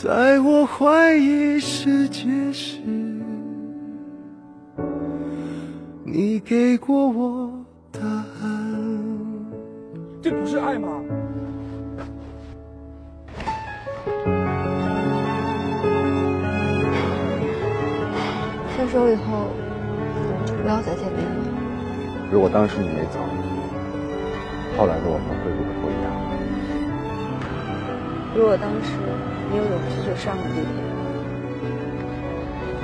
在我怀疑世界时，你给过我答案。这不是爱吗？分手以后，不要再见面了。如果当时你没走，后来的我们会不会不一样？如果当时……你有勇气就上了地铁，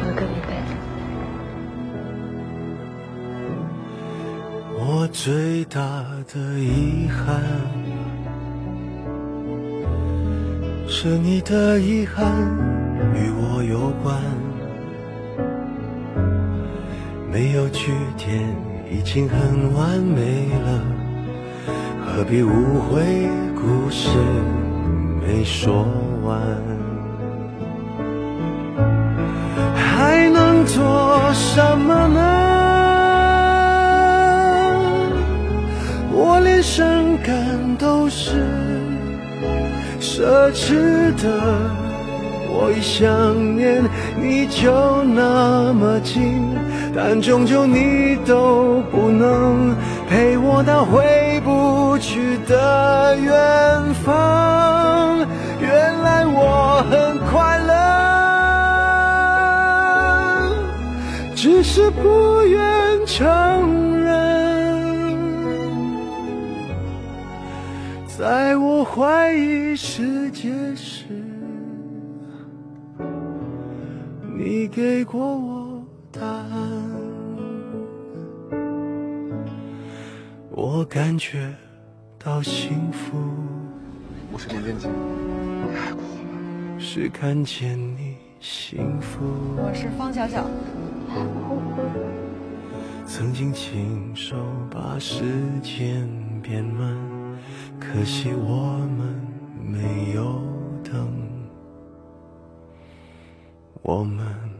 我跟你一辈子。我最大的遗憾，是你的遗憾与我有关，没有句点已经很完美了，何必误会故事没说。还能做什么呢？我连伤感都是奢侈的。我一想念你就那么近，但终究你都不能陪我到回不去的远方。只是不愿承认。在我怀疑世界时，你给过我答案，我感觉到幸福。我是林建清，你爱过我吗？是看见你幸福。我是方小小。曾经亲手把时间变慢，可惜我们没有等，我们。